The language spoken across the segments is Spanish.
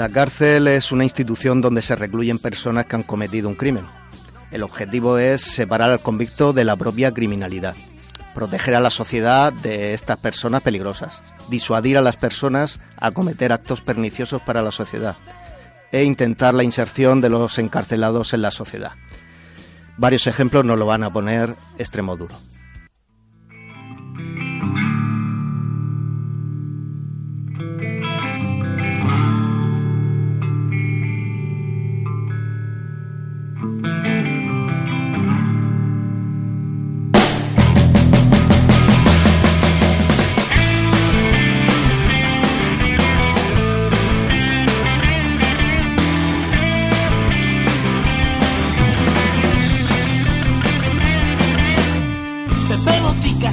La cárcel es una institución donde se recluyen personas que han cometido un crimen. El objetivo es separar al convicto de la propia criminalidad, proteger a la sociedad de estas personas peligrosas, disuadir a las personas a cometer actos perniciosos para la sociedad e intentar la inserción de los encarcelados en la sociedad. Varios ejemplos nos lo van a poner extremo duro.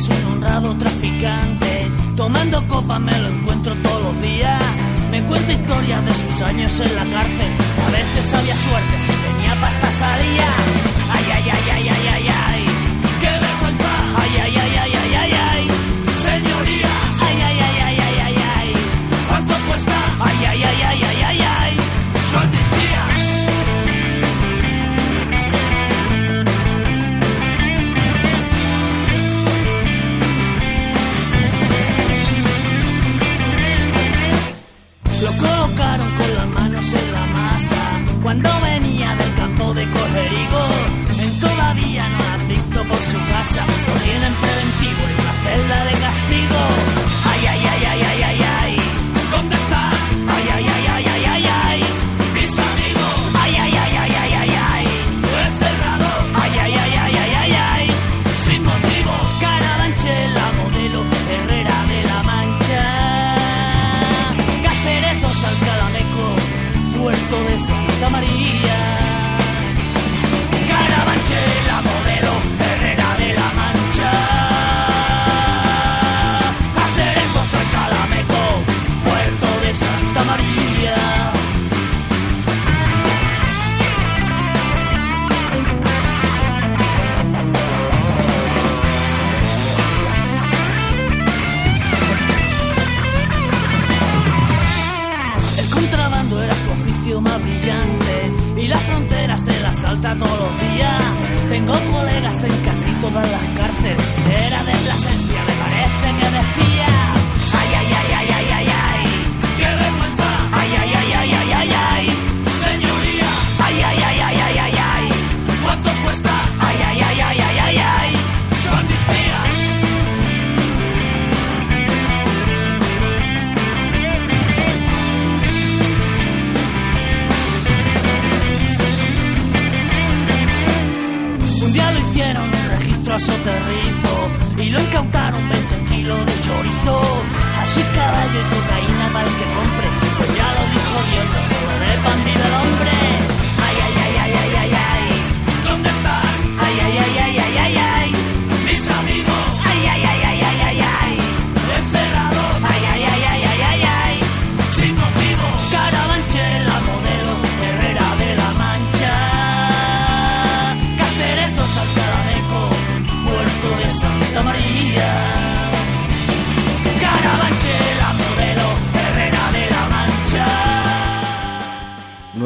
Es un honrado traficante. Tomando copa me lo encuentro todos los días. Me cuenta historias de sus años en la cárcel. A veces había suerte, si tenía pasta salía. Ay, ay, ay, ay, ay, ay, ay.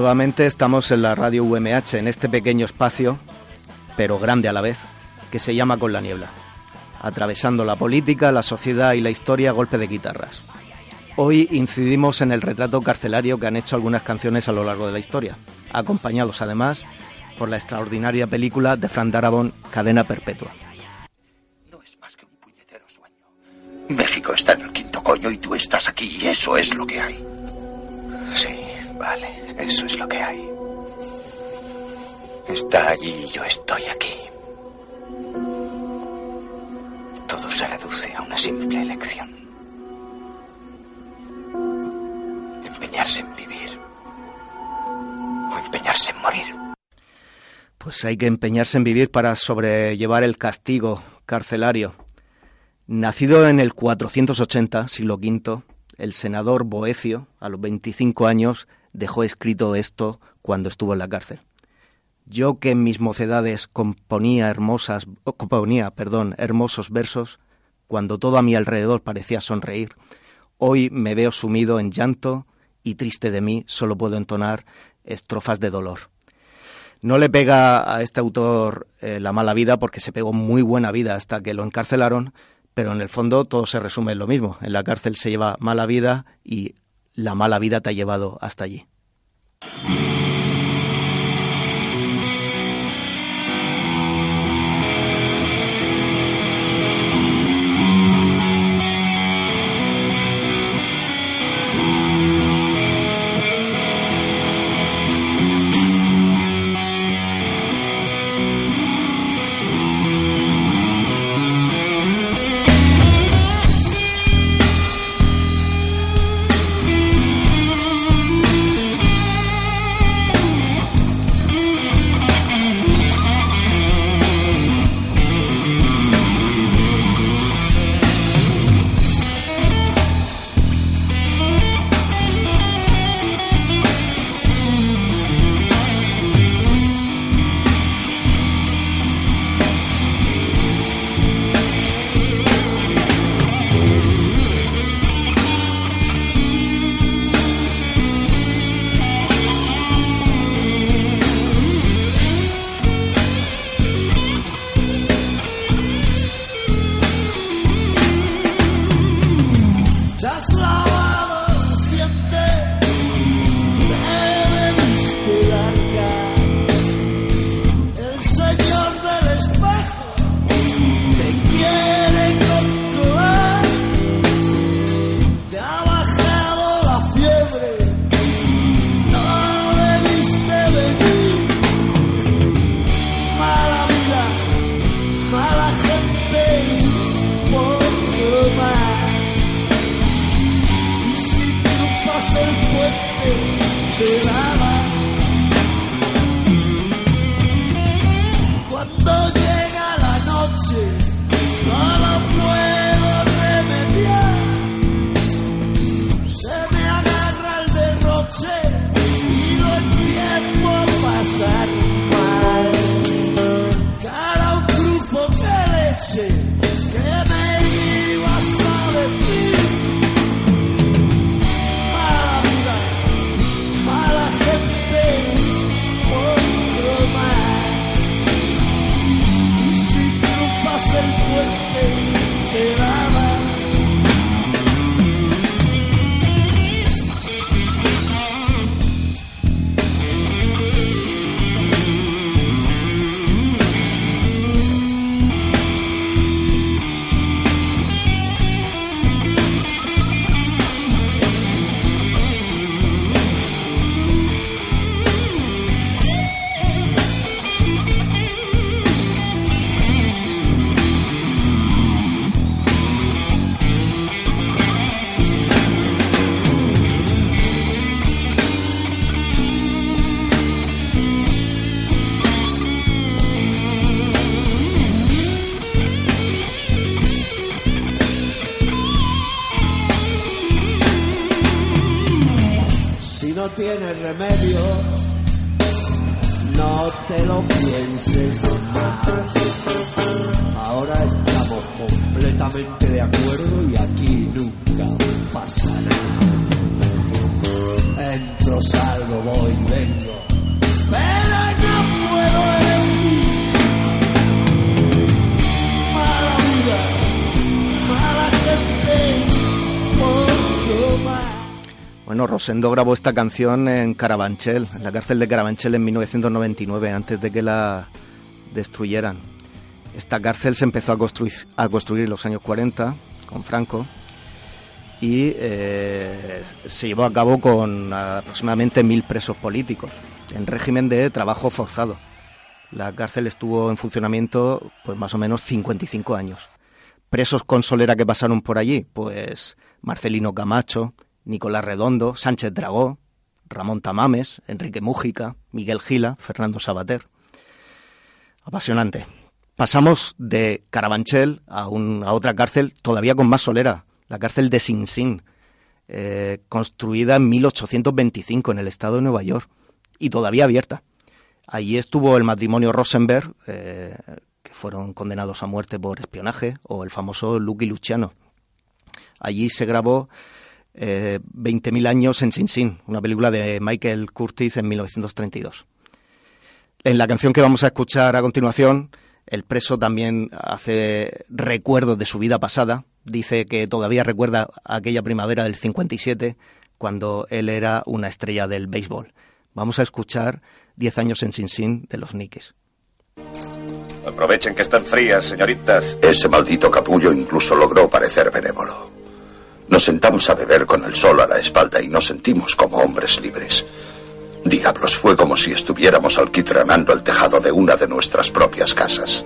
Nuevamente estamos en la radio UMH, en este pequeño espacio, pero grande a la vez, que se llama Con la Niebla, atravesando la política, la sociedad y la historia a golpe de guitarras. Hoy incidimos en el retrato carcelario que han hecho algunas canciones a lo largo de la historia, acompañados además por la extraordinaria película de Fran Darabont, Cadena Perpetua. No es más que un puñetero sueño. México está en el quinto coño y tú estás aquí y eso es lo que hay. Sí, vale, eso es lo que hay. Está allí y yo estoy aquí. Todo se reduce a una simple elección. Empeñarse en vivir o empeñarse en morir. Pues hay que empeñarse en vivir para sobrellevar el castigo carcelario. Nacido en el 480, siglo V, el senador Boecio, a los 25 años, dejó escrito esto cuando estuvo en la cárcel. Yo que en mis mocedades componía hermosas, componía, hermosos versos, cuando todo a mi alrededor parecía sonreír, hoy me veo sumido en llanto y triste de mí solo puedo entonar estrofas de dolor. No le pega a este autor eh, la mala vida porque se pegó muy buena vida hasta que lo encarcelaron, pero en el fondo todo se resume en lo mismo. En la cárcel se lleva mala vida y la mala vida te ha llevado hasta allí. Tiene remedio, no te lo pienses más. Ahora estamos completamente de acuerdo y aquí nunca pasará. Entro, salgo, voy, vengo, pero no puedo Bueno, Rosendo grabó esta canción en Carabanchel, en la cárcel de Carabanchel en 1999, antes de que la destruyeran. Esta cárcel se empezó a construir, a construir en los años 40 con Franco y eh, se llevó a cabo con aproximadamente mil presos políticos en régimen de trabajo forzado. La cárcel estuvo en funcionamiento pues más o menos 55 años. Presos con solera que pasaron por allí, pues Marcelino Camacho, Nicolás Redondo, Sánchez Dragó, Ramón Tamames, Enrique Mújica, Miguel Gila, Fernando Sabater. Apasionante. Pasamos de Carabanchel a, un- a otra cárcel todavía con más solera, la cárcel de Sing Sing, eh, construida en 1825 en el estado de Nueva York y todavía abierta. Allí estuvo el matrimonio Rosenberg, eh, que fueron condenados a muerte por espionaje, o el famoso Lucky Luciano. Allí se grabó eh, 20.000 años en Sin Sin, una película de Michael Curtis en 1932. En la canción que vamos a escuchar a continuación, el preso también hace recuerdos de su vida pasada. Dice que todavía recuerda aquella primavera del 57, cuando él era una estrella del béisbol. Vamos a escuchar 10 años en Sin Sin de los Nikes. Aprovechen que están frías, señoritas. Ese maldito capullo incluso logró parecer benévolo. Nos sentamos a beber con el sol a la espalda y nos sentimos como hombres libres. Diablos, fue como si estuviéramos alquitranando el tejado de una de nuestras propias casas.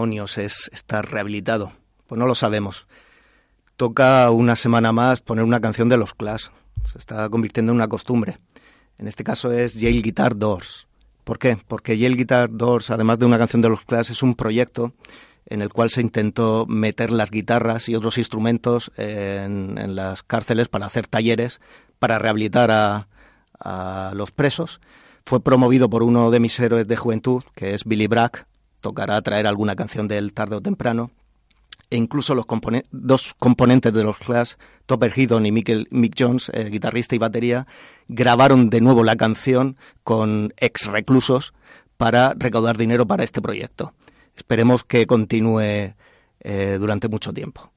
Demonios es estar rehabilitado? Pues no lo sabemos. Toca una semana más poner una canción de los Clash. Se está convirtiendo en una costumbre. En este caso es Yale Guitar Doors. ¿Por qué? Porque Yale Guitar Doors, además de una canción de los Clash, es un proyecto en el cual se intentó meter las guitarras y otros instrumentos en, en las cárceles para hacer talleres para rehabilitar a, a los presos. Fue promovido por uno de mis héroes de juventud, que es Billy Bragg. Tocará traer alguna canción de él tarde o temprano. E incluso los dos componentes de los Clash, Topper Headon y Mick Jones, eh, guitarrista y batería, grabaron de nuevo la canción con ex reclusos para recaudar dinero para este proyecto. esperemos que continúe eh, durante mucho tiempo.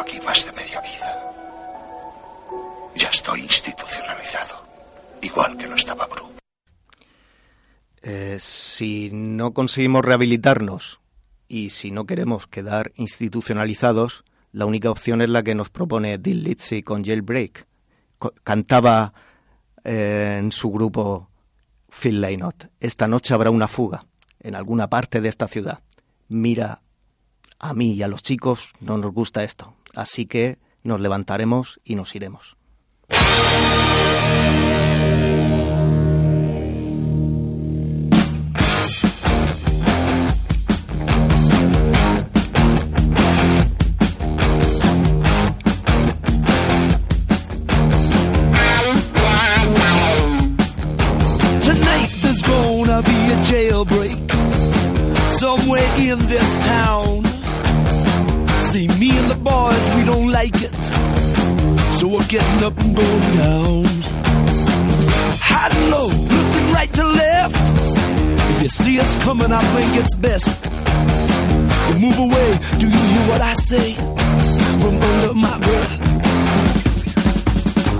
Aquí más de media vida. Ya estoy institucionalizado, igual que lo estaba Bru. Eh, si no conseguimos rehabilitarnos y si no queremos quedar institucionalizados, la única opción es la que nos propone Dean Litzy con Jailbreak. Cantaba eh, en su grupo Phil Lynott. Esta noche habrá una fuga en alguna parte de esta ciudad. Mira, a mí y a los chicos no nos gusta esto, así que nos levantaremos y nos iremos. Somewhere in this town. See, me and the boys, we don't like it. So we're getting up and going down. High and low, looking right to left. If you see us coming, I think it's best. You move away, do you hear what I say? From under my breath.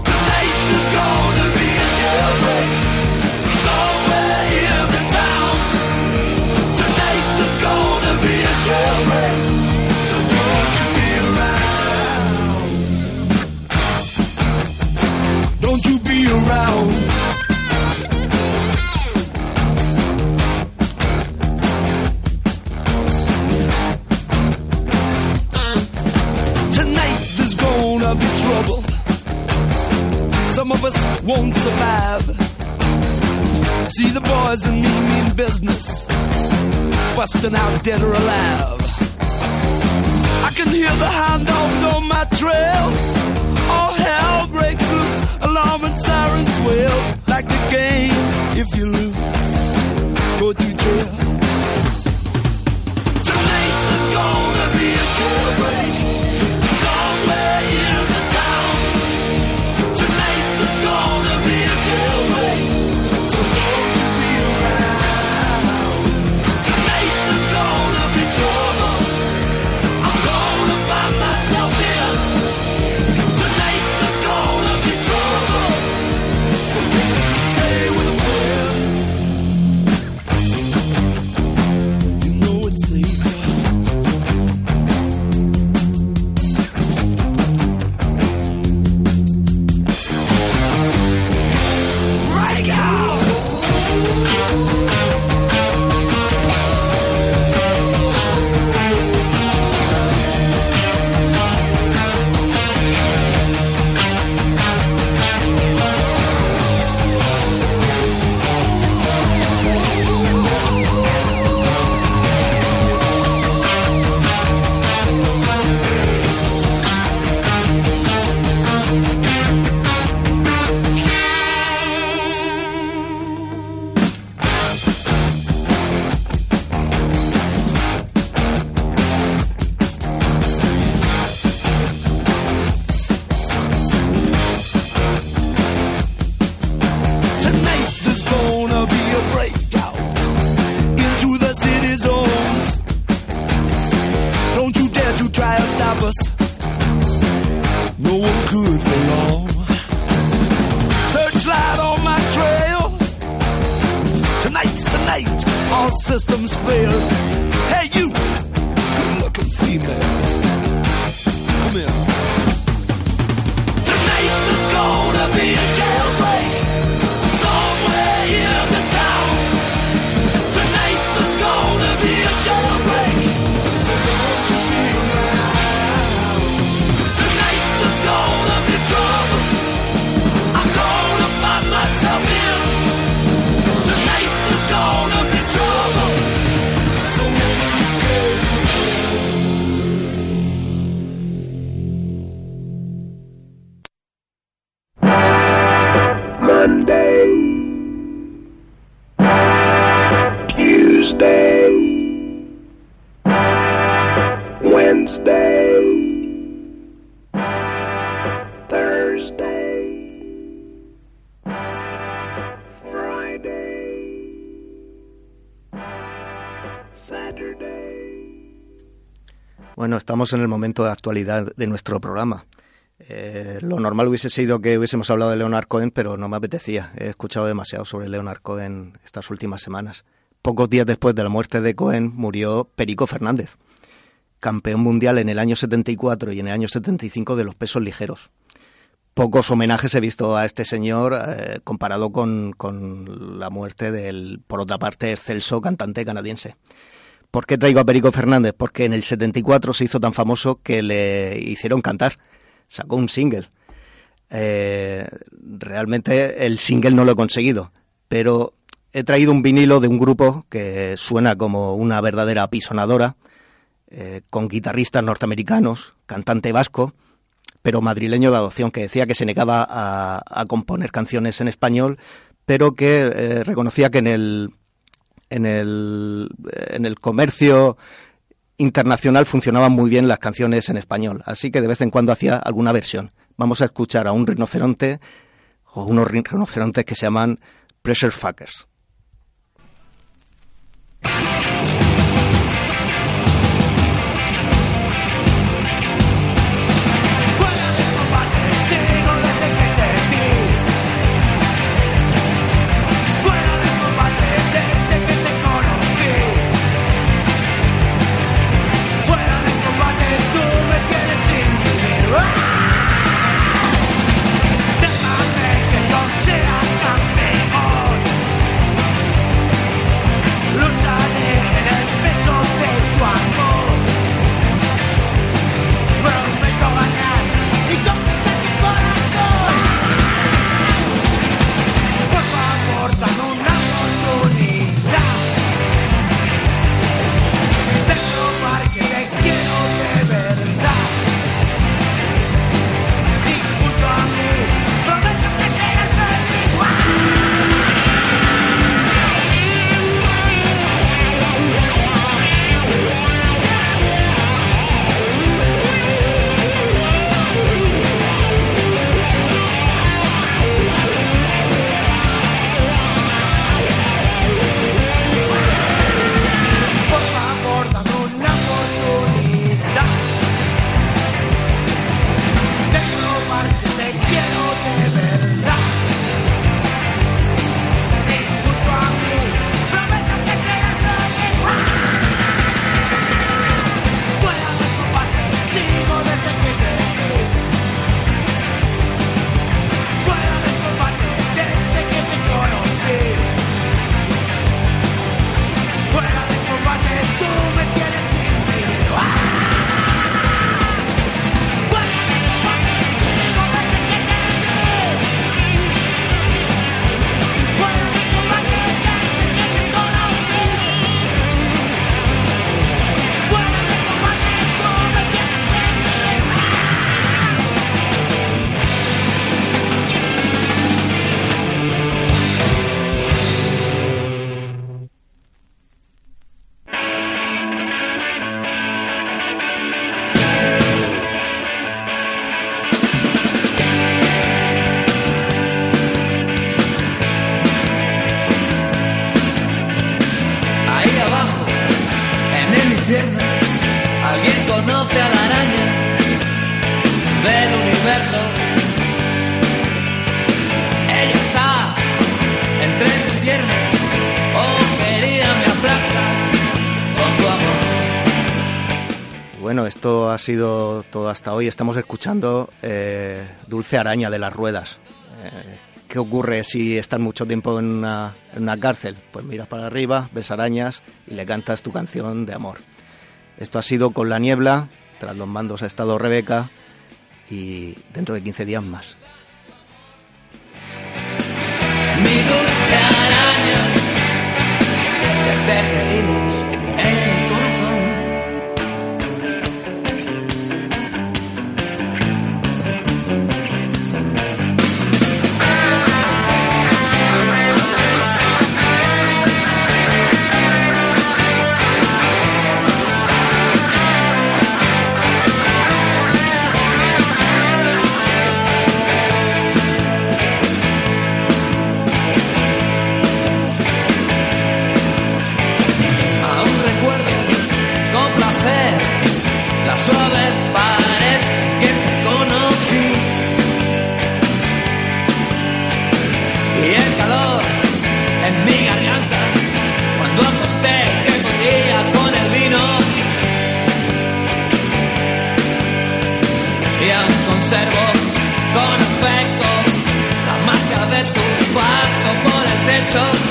Tonight there's gonna be a jailbreak won't survive. See the boys and me mean business, busting out dead or alive. I can hear the hound dogs on my trail. All hell breaks loose, alarm and sirens wail. Like the game, if you lose, go to jail. Tonight there's gonna be a jailbreak systems fail. Bueno, estamos en el momento de actualidad de nuestro programa. Eh, lo normal hubiese sido que hubiésemos hablado de Leonard Cohen, pero no me apetecía. He escuchado demasiado sobre Leonard Cohen estas últimas semanas. Pocos días después de la muerte de Cohen murió Perico Fernández, campeón mundial en el año 74 y en el año 75 de los pesos ligeros. Pocos homenajes he visto a este señor eh, comparado con, con la muerte del, por otra parte, excelso cantante canadiense. ¿Por qué traigo a Perico Fernández? Porque en el 74 se hizo tan famoso que le hicieron cantar. Sacó un single. Eh, realmente el single no lo he conseguido, pero he traído un vinilo de un grupo que suena como una verdadera apisonadora, eh, con guitarristas norteamericanos, cantante vasco, pero madrileño de adopción, que decía que se negaba a, a componer canciones en español, pero que eh, reconocía que en el, en el, en el comercio internacional funcionaban muy bien las canciones en español, así que de vez en cuando hacía alguna versión. Vamos a escuchar a un rinoceronte o unos rinocerontes que se llaman Pressure Fuckers. sido todo hasta hoy. Estamos escuchando eh, Dulce Araña de las Ruedas. Eh, ¿Qué ocurre si estás mucho tiempo en una, cárcel? Pues miras para arriba, ves arañas y le cantas tu canción de amor. Esto ha sido con la niebla, tras los mandos ha estado Rebeca y dentro de 15 días más. Mi dulce araña, observo con afecto la marca de tu paso por el techo.